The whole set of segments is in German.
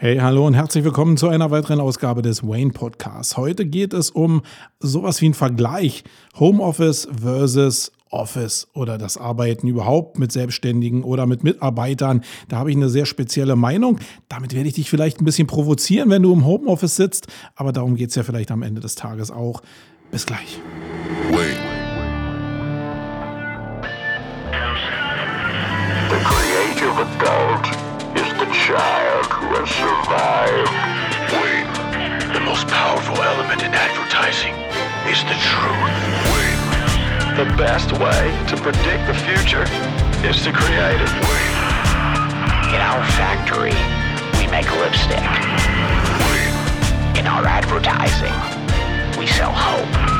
Hey, hallo und herzlich willkommen zu einer weiteren Ausgabe des Wayne Podcasts. Heute geht es um sowas wie einen Vergleich Homeoffice versus Office oder das Arbeiten überhaupt mit Selbstständigen oder mit Mitarbeitern. Da habe ich eine sehr spezielle Meinung. Damit werde ich dich vielleicht ein bisschen provozieren, wenn du im Homeoffice sitzt, aber darum geht es ja vielleicht am Ende des Tages auch. Bis gleich. Wayne. The creative adult child who has survived. Wayne. The most powerful element in advertising is the truth. Wayne. The best way to predict the future is to create it. Wayne. In our factory, we make lipstick. Wayne. In our advertising, we sell hope.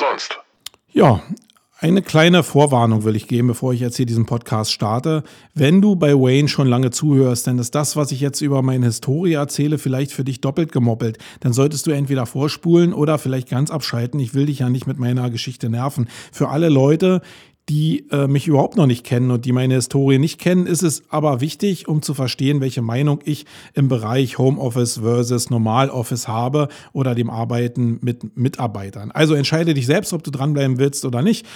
Sonst? Ja, eine kleine Vorwarnung will ich geben, bevor ich jetzt hier diesen Podcast starte. Wenn du bei Wayne schon lange zuhörst, dann ist das, was ich jetzt über meine Historie erzähle, vielleicht für dich doppelt gemoppelt. Dann solltest du entweder vorspulen oder vielleicht ganz abschalten. Ich will dich ja nicht mit meiner Geschichte nerven. Für alle Leute, die äh, mich überhaupt noch nicht kennen und die meine Historie nicht kennen, ist es aber wichtig, um zu verstehen, welche Meinung ich im Bereich Homeoffice versus Normaloffice habe oder dem Arbeiten mit Mitarbeitern. Also entscheide dich selbst, ob du dranbleiben willst oder nicht.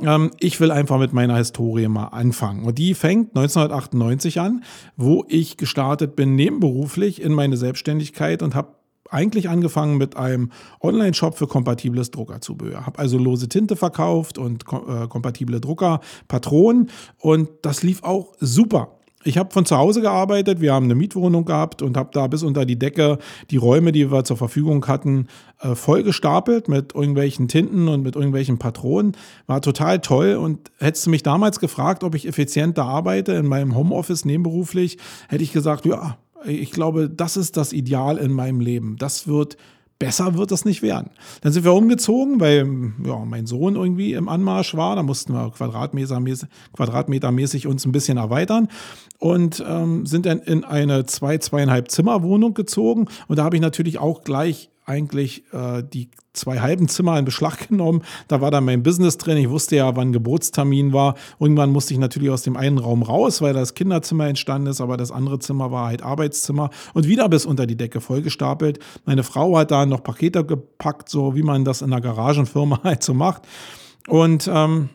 Ähm, ich will einfach mit meiner Historie mal anfangen. Und die fängt 1998 an, wo ich gestartet bin nebenberuflich in meine Selbstständigkeit und habe eigentlich angefangen mit einem Online-Shop für kompatibles Druckerzubehör. Habe also lose Tinte verkauft und äh, kompatible Druckerpatronen und das lief auch super. Ich habe von zu Hause gearbeitet, wir haben eine Mietwohnung gehabt und habe da bis unter die Decke die Räume, die wir zur Verfügung hatten, äh, voll gestapelt mit irgendwelchen Tinten und mit irgendwelchen Patronen. War total toll und hättest du mich damals gefragt, ob ich effizienter arbeite in meinem Homeoffice nebenberuflich, hätte ich gesagt, ja, ich glaube, das ist das Ideal in meinem Leben. Das wird besser wird das nicht werden. Dann sind wir umgezogen, weil ja, mein Sohn irgendwie im Anmarsch war. Da mussten wir quadratmetermäßig, quadratmetermäßig uns ein bisschen erweitern und ähm, sind dann in eine zwei, zweieinhalb Zimmerwohnung gezogen. Und da habe ich natürlich auch gleich eigentlich äh, die zwei halben Zimmer in Beschlag genommen. Da war dann mein Business drin. Ich wusste ja, wann Geburtstermin war. Irgendwann musste ich natürlich aus dem einen Raum raus, weil das Kinderzimmer entstanden ist, aber das andere Zimmer war halt Arbeitszimmer und wieder bis unter die Decke vollgestapelt. Meine Frau hat da noch Pakete gepackt, so wie man das in einer Garagenfirma halt so macht. Und ähm,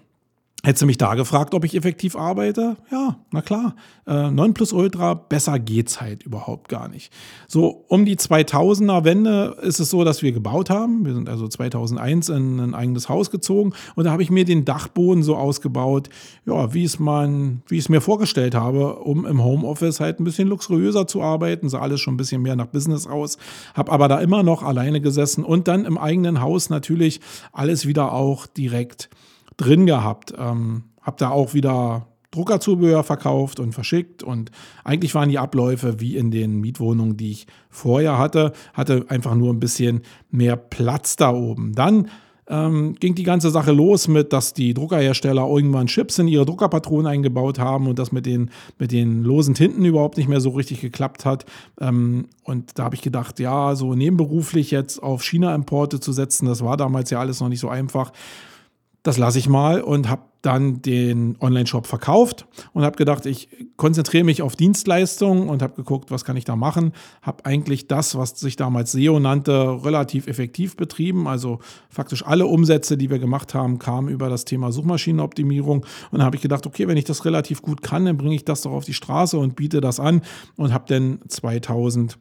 Hättest du mich da gefragt, ob ich effektiv arbeite? Ja, na klar. Äh, 9 Plus Ultra, besser geht's halt überhaupt gar nicht. So, um die 2000er Wende ist es so, dass wir gebaut haben. Wir sind also 2001 in ein eigenes Haus gezogen und da habe ich mir den Dachboden so ausgebaut, ja, wie es man, wie ich es mir vorgestellt habe, um im Homeoffice halt ein bisschen luxuriöser zu arbeiten. Sah alles schon ein bisschen mehr nach Business aus. Habe aber da immer noch alleine gesessen und dann im eigenen Haus natürlich alles wieder auch direkt drin gehabt. Ähm, habe da auch wieder Druckerzubehör verkauft und verschickt und eigentlich waren die Abläufe wie in den Mietwohnungen, die ich vorher hatte, hatte einfach nur ein bisschen mehr Platz da oben. Dann ähm, ging die ganze Sache los mit, dass die Druckerhersteller irgendwann Chips in ihre Druckerpatronen eingebaut haben und das mit den, mit den losen Tinten überhaupt nicht mehr so richtig geklappt hat. Ähm, und da habe ich gedacht, ja, so nebenberuflich jetzt auf China-Importe zu setzen, das war damals ja alles noch nicht so einfach das lasse ich mal und habe dann den Online-Shop verkauft und habe gedacht, ich konzentriere mich auf Dienstleistungen und habe geguckt, was kann ich da machen. Habe eigentlich das, was sich damals SEO nannte, relativ effektiv betrieben. Also faktisch alle Umsätze, die wir gemacht haben, kamen über das Thema Suchmaschinenoptimierung. Und habe ich gedacht, okay, wenn ich das relativ gut kann, dann bringe ich das doch auf die Straße und biete das an und habe dann 2000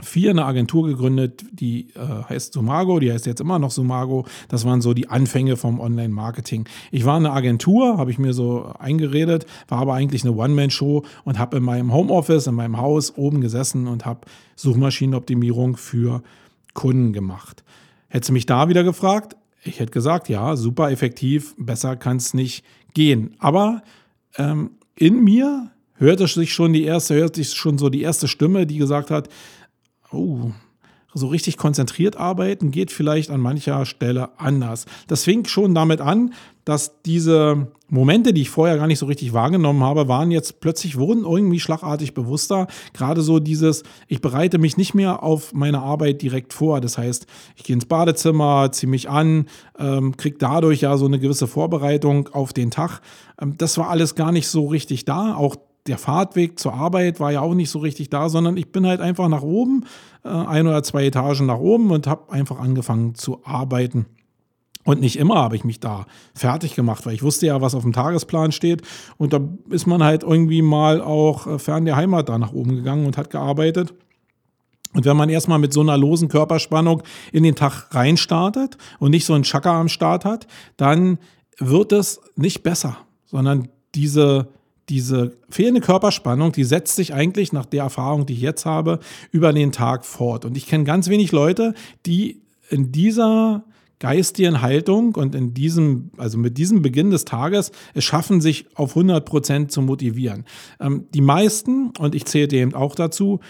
vier eine Agentur gegründet, die äh, heißt Sumago, die heißt jetzt immer noch Sumago. Das waren so die Anfänge vom Online-Marketing. Ich war eine Agentur, habe ich mir so eingeredet, war aber eigentlich eine One-Man-Show und habe in meinem Homeoffice, in meinem Haus oben gesessen und habe Suchmaschinenoptimierung für Kunden gemacht. Hättest du mich da wieder gefragt? Ich hätte gesagt, ja, super effektiv, besser kann es nicht gehen. Aber ähm, in mir hörte sich schon die erste, hörte sich schon so die erste Stimme, die gesagt hat, oh, so richtig konzentriert arbeiten geht vielleicht an mancher Stelle anders. Das fing schon damit an, dass diese Momente, die ich vorher gar nicht so richtig wahrgenommen habe, waren jetzt plötzlich wurden irgendwie schlagartig bewusster. Gerade so dieses, ich bereite mich nicht mehr auf meine Arbeit direkt vor. Das heißt, ich gehe ins Badezimmer, ziehe mich an, ähm, kriege dadurch ja so eine gewisse Vorbereitung auf den Tag. Ähm, das war alles gar nicht so richtig da. Auch der Fahrtweg zur Arbeit war ja auch nicht so richtig da, sondern ich bin halt einfach nach oben, äh, ein oder zwei Etagen nach oben und habe einfach angefangen zu arbeiten. Und nicht immer habe ich mich da fertig gemacht, weil ich wusste ja, was auf dem Tagesplan steht. Und da ist man halt irgendwie mal auch äh, fern der Heimat da nach oben gegangen und hat gearbeitet. Und wenn man erstmal mit so einer losen Körperspannung in den Tag reinstartet und nicht so einen Chakra am Start hat, dann wird es nicht besser, sondern diese diese fehlende Körperspannung, die setzt sich eigentlich nach der Erfahrung, die ich jetzt habe, über den Tag fort. Und ich kenne ganz wenig Leute, die in dieser geistigen Haltung und in diesem, also mit diesem Beginn des Tages es schaffen, sich auf 100 Prozent zu motivieren. Ähm, die meisten, und ich zähle eben auch dazu,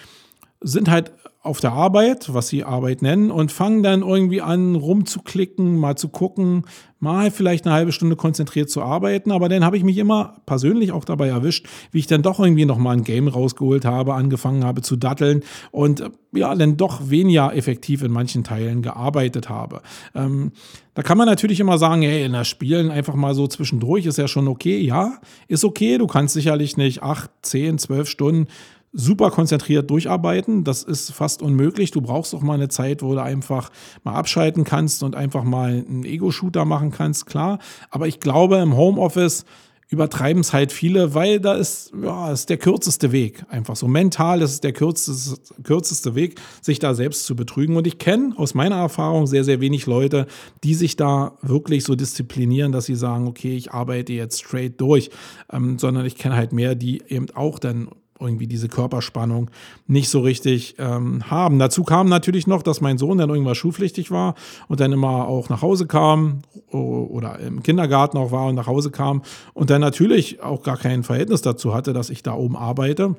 sind halt auf der Arbeit, was sie Arbeit nennen, und fangen dann irgendwie an, rumzuklicken, mal zu gucken, mal vielleicht eine halbe Stunde konzentriert zu arbeiten. Aber dann habe ich mich immer persönlich auch dabei erwischt, wie ich dann doch irgendwie nochmal ein Game rausgeholt habe, angefangen habe zu datteln und ja, dann doch weniger effektiv in manchen Teilen gearbeitet habe. Ähm, da kann man natürlich immer sagen, hey, in das Spielen einfach mal so zwischendurch ist ja schon okay. Ja, ist okay. Du kannst sicherlich nicht acht, zehn, zwölf Stunden super konzentriert durcharbeiten. Das ist fast unmöglich. Du brauchst auch mal eine Zeit, wo du einfach mal abschalten kannst und einfach mal einen Ego-Shooter machen kannst, klar. Aber ich glaube, im Homeoffice übertreiben es halt viele, weil da ist, ja, ist der kürzeste Weg. Einfach so mental ist es der kürzeste, kürzeste Weg, sich da selbst zu betrügen. Und ich kenne aus meiner Erfahrung sehr, sehr wenig Leute, die sich da wirklich so disziplinieren, dass sie sagen, okay, ich arbeite jetzt straight durch, ähm, sondern ich kenne halt mehr, die eben auch dann irgendwie diese Körperspannung nicht so richtig ähm, haben. Dazu kam natürlich noch, dass mein Sohn dann irgendwann schulpflichtig war und dann immer auch nach Hause kam oder im Kindergarten auch war und nach Hause kam und dann natürlich auch gar kein Verhältnis dazu hatte, dass ich da oben arbeite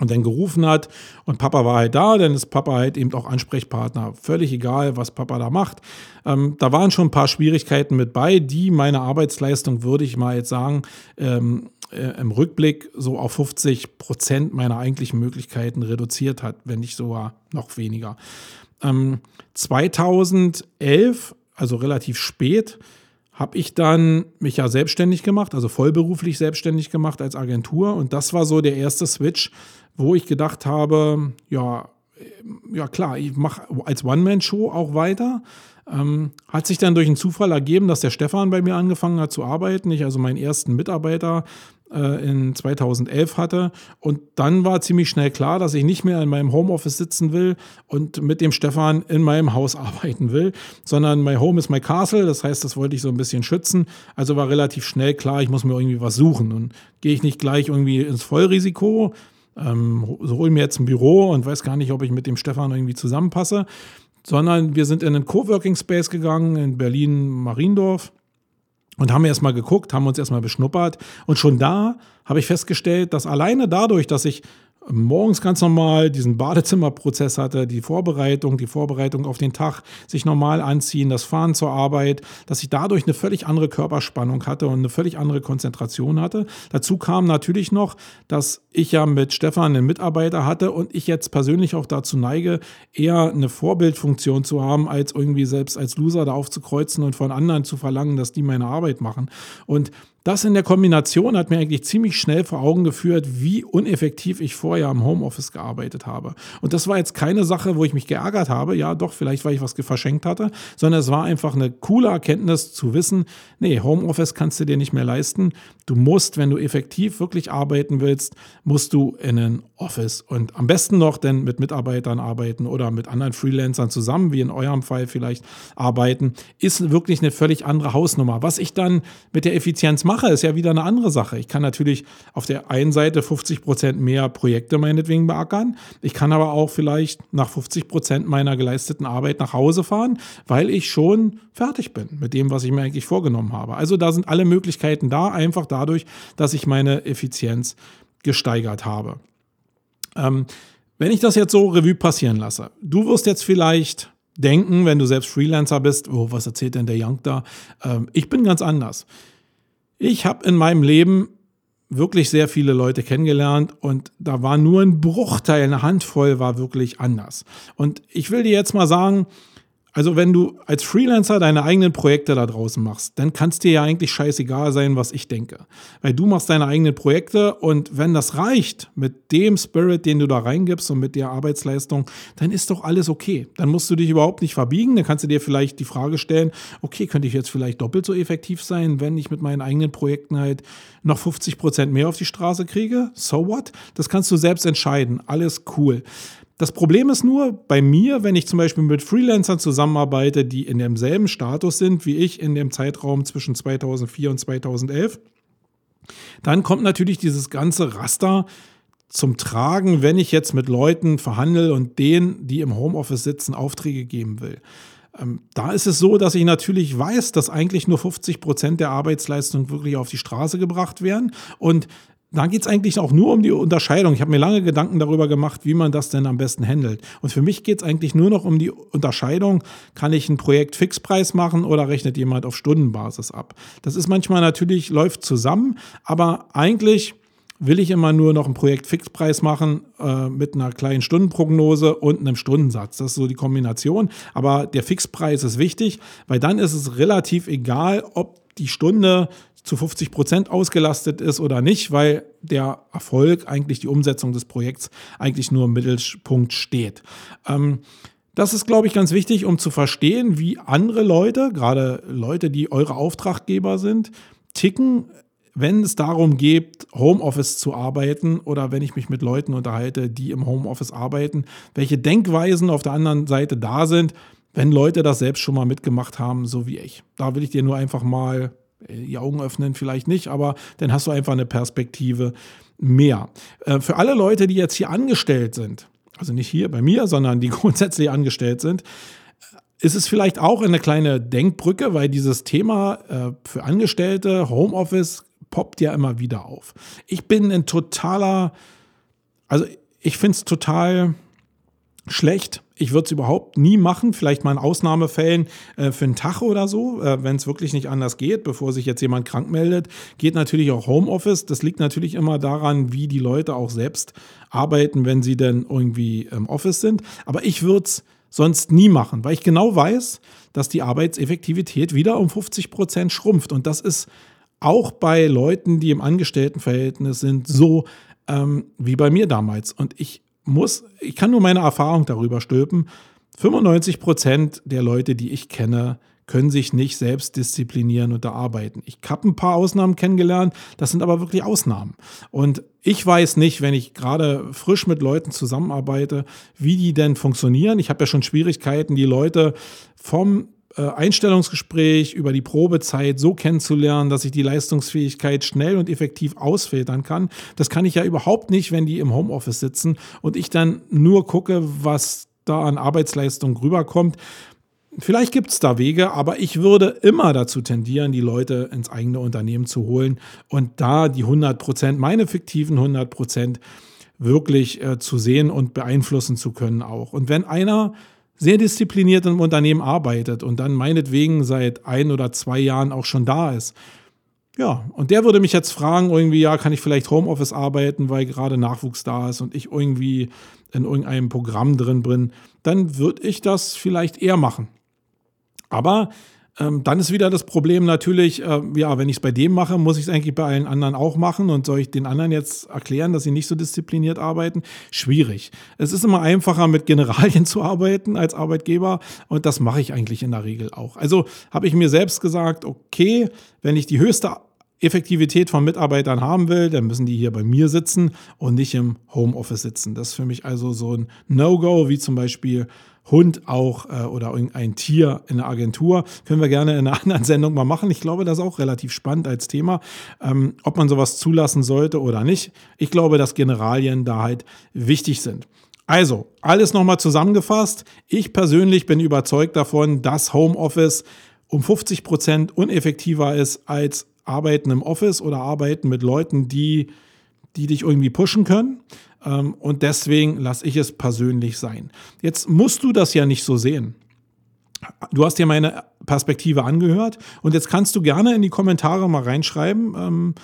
und dann gerufen hat und Papa war halt da, dann ist Papa halt eben auch Ansprechpartner. Völlig egal, was Papa da macht. Ähm, da waren schon ein paar Schwierigkeiten mit bei, die meine Arbeitsleistung, würde ich mal jetzt sagen, ähm, äh, im Rückblick so auf 50 Prozent meiner eigentlichen Möglichkeiten reduziert hat, wenn nicht sogar noch weniger. Ähm, 2011, also relativ spät, habe ich dann mich ja selbstständig gemacht, also vollberuflich selbstständig gemacht als Agentur. Und das war so der erste Switch, wo ich gedacht habe, ja, äh, ja klar, ich mache als One-Man-Show auch weiter. Ähm, hat sich dann durch einen Zufall ergeben, dass der Stefan bei mir angefangen hat zu arbeiten. Ich also meinen ersten Mitarbeiter äh, in 2011 hatte. Und dann war ziemlich schnell klar, dass ich nicht mehr in meinem Homeoffice sitzen will und mit dem Stefan in meinem Haus arbeiten will, sondern my home is my castle. Das heißt, das wollte ich so ein bisschen schützen. Also war relativ schnell klar, ich muss mir irgendwie was suchen. Und gehe ich nicht gleich irgendwie ins Vollrisiko, ähm, so hole mir jetzt ein Büro und weiß gar nicht, ob ich mit dem Stefan irgendwie zusammenpasse sondern wir sind in einen Coworking Space gegangen in Berlin-Mariendorf und haben erstmal geguckt, haben uns erstmal beschnuppert. Und schon da habe ich festgestellt, dass alleine dadurch, dass ich morgens ganz normal diesen Badezimmerprozess hatte, die Vorbereitung, die Vorbereitung auf den Tag, sich normal anziehen, das Fahren zur Arbeit, dass ich dadurch eine völlig andere Körperspannung hatte und eine völlig andere Konzentration hatte. Dazu kam natürlich noch, dass ich ja mit Stefan einen Mitarbeiter hatte und ich jetzt persönlich auch dazu neige, eher eine Vorbildfunktion zu haben, als irgendwie selbst als Loser da aufzukreuzen und von anderen zu verlangen, dass die meine Arbeit machen. Und das in der Kombination hat mir eigentlich ziemlich schnell vor Augen geführt, wie uneffektiv ich vorher im Homeoffice gearbeitet habe. Und das war jetzt keine Sache, wo ich mich geärgert habe, ja doch, vielleicht weil ich was verschenkt hatte, sondern es war einfach eine coole Erkenntnis zu wissen, nee, Homeoffice kannst du dir nicht mehr leisten. Du musst, wenn du effektiv wirklich arbeiten willst, musst du in ein Office und am besten noch denn mit Mitarbeitern arbeiten oder mit anderen Freelancern zusammen, wie in eurem Fall vielleicht arbeiten, ist wirklich eine völlig andere Hausnummer. Was ich dann mit der Effizienz mache, ist ja wieder eine andere Sache. Ich kann natürlich auf der einen Seite 50 Prozent mehr Projekte meinetwegen beackern. Ich kann aber auch vielleicht nach 50 Prozent meiner geleisteten Arbeit nach Hause fahren, weil ich schon fertig bin mit dem, was ich mir eigentlich vorgenommen habe. Also da sind alle Möglichkeiten da, einfach dadurch, dass ich meine Effizienz gesteigert habe. Ähm, Wenn ich das jetzt so Revue passieren lasse, du wirst jetzt vielleicht denken, wenn du selbst Freelancer bist, oh, was erzählt denn der Young da? Ähm, ich bin ganz anders. Ich habe in meinem Leben wirklich sehr viele Leute kennengelernt und da war nur ein Bruchteil, eine Handvoll war wirklich anders. Und ich will dir jetzt mal sagen, also wenn du als Freelancer deine eigenen Projekte da draußen machst, dann kann dir ja eigentlich scheißegal sein, was ich denke. Weil du machst deine eigenen Projekte und wenn das reicht mit dem Spirit, den du da reingibst und mit der Arbeitsleistung, dann ist doch alles okay. Dann musst du dich überhaupt nicht verbiegen. Dann kannst du dir vielleicht die Frage stellen, okay, könnte ich jetzt vielleicht doppelt so effektiv sein, wenn ich mit meinen eigenen Projekten halt noch 50 Prozent mehr auf die Straße kriege? So what? Das kannst du selbst entscheiden. Alles cool. Das Problem ist nur bei mir, wenn ich zum Beispiel mit Freelancern zusammenarbeite, die in demselben Status sind wie ich in dem Zeitraum zwischen 2004 und 2011, dann kommt natürlich dieses ganze Raster zum Tragen, wenn ich jetzt mit Leuten verhandle und denen, die im Homeoffice sitzen, Aufträge geben will. Ähm, da ist es so, dass ich natürlich weiß, dass eigentlich nur 50 Prozent der Arbeitsleistung wirklich auf die Straße gebracht werden. Und da geht es eigentlich auch nur um die Unterscheidung. Ich habe mir lange Gedanken darüber gemacht, wie man das denn am besten handelt. Und für mich geht es eigentlich nur noch um die Unterscheidung, kann ich ein Projekt Fixpreis machen oder rechnet jemand auf Stundenbasis ab. Das ist manchmal natürlich, läuft zusammen, aber eigentlich will ich immer nur noch ein Projekt Fixpreis machen äh, mit einer kleinen Stundenprognose und einem Stundensatz. Das ist so die Kombination. Aber der Fixpreis ist wichtig, weil dann ist es relativ egal, ob die Stunde zu 50 Prozent ausgelastet ist oder nicht, weil der Erfolg, eigentlich die Umsetzung des Projekts, eigentlich nur im Mittelpunkt steht. Ähm, das ist, glaube ich, ganz wichtig, um zu verstehen, wie andere Leute, gerade Leute, die eure Auftraggeber sind, ticken, wenn es darum geht, Homeoffice zu arbeiten oder wenn ich mich mit Leuten unterhalte, die im Homeoffice arbeiten, welche Denkweisen auf der anderen Seite da sind, wenn Leute das selbst schon mal mitgemacht haben, so wie ich. Da will ich dir nur einfach mal die Augen öffnen vielleicht nicht, aber dann hast du einfach eine Perspektive mehr. Äh, für alle Leute, die jetzt hier angestellt sind, also nicht hier bei mir, sondern die grundsätzlich angestellt sind, ist es vielleicht auch eine kleine Denkbrücke, weil dieses Thema äh, für Angestellte, Homeoffice, poppt ja immer wieder auf. Ich bin ein totaler, also ich finde es total schlecht. Ich würde es überhaupt nie machen, vielleicht mal in Ausnahmefällen äh, für einen Tag oder so, äh, wenn es wirklich nicht anders geht, bevor sich jetzt jemand krank meldet. Geht natürlich auch Homeoffice. Das liegt natürlich immer daran, wie die Leute auch selbst arbeiten, wenn sie denn irgendwie im Office sind. Aber ich würde es sonst nie machen, weil ich genau weiß, dass die Arbeitseffektivität wieder um 50 Prozent schrumpft. Und das ist auch bei Leuten, die im Angestelltenverhältnis sind, so ähm, wie bei mir damals. Und ich muss, ich kann nur meine Erfahrung darüber stülpen. 95 Prozent der Leute, die ich kenne, können sich nicht selbst disziplinieren und da arbeiten. Ich habe ein paar Ausnahmen kennengelernt, das sind aber wirklich Ausnahmen. Und ich weiß nicht, wenn ich gerade frisch mit Leuten zusammenarbeite, wie die denn funktionieren. Ich habe ja schon Schwierigkeiten, die Leute vom Einstellungsgespräch über die Probezeit so kennenzulernen, dass ich die Leistungsfähigkeit schnell und effektiv ausfiltern kann. Das kann ich ja überhaupt nicht, wenn die im Homeoffice sitzen und ich dann nur gucke, was da an Arbeitsleistung rüberkommt. Vielleicht gibt es da Wege, aber ich würde immer dazu tendieren, die Leute ins eigene Unternehmen zu holen und da die 100 Prozent, meine fiktiven 100 Prozent, wirklich äh, zu sehen und beeinflussen zu können auch. Und wenn einer sehr diszipliniert im Unternehmen arbeitet und dann meinetwegen seit ein oder zwei Jahren auch schon da ist. Ja, und der würde mich jetzt fragen, irgendwie, ja, kann ich vielleicht Homeoffice arbeiten, weil gerade Nachwuchs da ist und ich irgendwie in irgendeinem Programm drin bin, dann würde ich das vielleicht eher machen. Aber ähm, dann ist wieder das Problem natürlich, äh, ja, wenn ich es bei dem mache, muss ich es eigentlich bei allen anderen auch machen und soll ich den anderen jetzt erklären, dass sie nicht so diszipliniert arbeiten? Schwierig. Es ist immer einfacher, mit Generalien zu arbeiten als Arbeitgeber und das mache ich eigentlich in der Regel auch. Also habe ich mir selbst gesagt, okay, wenn ich die höchste Effektivität von Mitarbeitern haben will, dann müssen die hier bei mir sitzen und nicht im Homeoffice sitzen. Das ist für mich also so ein No-Go, wie zum Beispiel Hund auch äh, oder irgendein Tier in der Agentur. Können wir gerne in einer anderen Sendung mal machen. Ich glaube, das ist auch relativ spannend als Thema, ähm, ob man sowas zulassen sollte oder nicht. Ich glaube, dass Generalien da halt wichtig sind. Also, alles nochmal zusammengefasst. Ich persönlich bin überzeugt davon, dass Homeoffice um 50 Prozent uneffektiver ist als Arbeiten im Office oder Arbeiten mit Leuten, die, die dich irgendwie pushen können. Ähm, und deswegen lasse ich es persönlich sein. Jetzt musst du das ja nicht so sehen. Du hast dir meine Perspektive angehört und jetzt kannst du gerne in die Kommentare mal reinschreiben, ähm,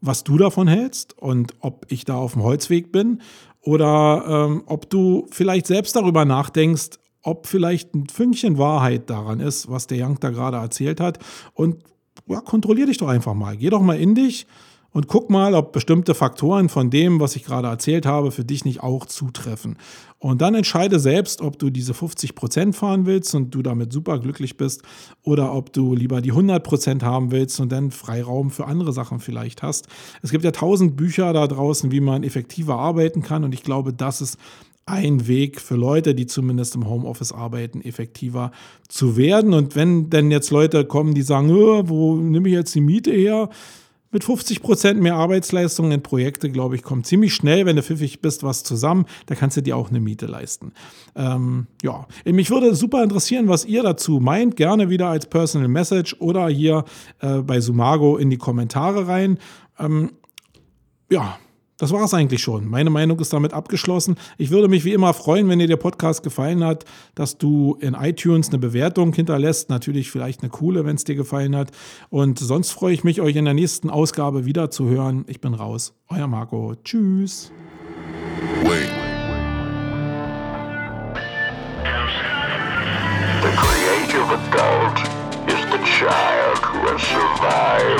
was du davon hältst und ob ich da auf dem Holzweg bin oder ähm, ob du vielleicht selbst darüber nachdenkst, ob vielleicht ein Fünkchen Wahrheit daran ist, was der Young da gerade erzählt hat. Und ja, kontrollier dich doch einfach mal. Geh doch mal in dich und guck mal, ob bestimmte Faktoren von dem, was ich gerade erzählt habe, für dich nicht auch zutreffen. Und dann entscheide selbst, ob du diese 50 Prozent fahren willst und du damit super glücklich bist oder ob du lieber die 100 Prozent haben willst und dann Freiraum für andere Sachen vielleicht hast. Es gibt ja tausend Bücher da draußen, wie man effektiver arbeiten kann und ich glaube, das ist ein Weg für Leute, die zumindest im Homeoffice arbeiten, effektiver zu werden. Und wenn denn jetzt Leute kommen, die sagen, wo nehme ich jetzt die Miete her? Mit 50 Prozent mehr Arbeitsleistung in Projekte, glaube ich, kommt ziemlich schnell, wenn du pfiffig bist, was zusammen. Da kannst du dir auch eine Miete leisten. Ähm, ja, mich würde super interessieren, was ihr dazu meint. Gerne wieder als Personal Message oder hier äh, bei Sumago in die Kommentare rein. Ähm, ja, das war es eigentlich schon. Meine Meinung ist damit abgeschlossen. Ich würde mich wie immer freuen, wenn dir der Podcast gefallen hat, dass du in iTunes eine Bewertung hinterlässt. Natürlich vielleicht eine coole, wenn es dir gefallen hat. Und sonst freue ich mich, euch in der nächsten Ausgabe wieder zu hören. Ich bin raus. Euer Marco. Tschüss. Wait. The creative adult is the child who has survived.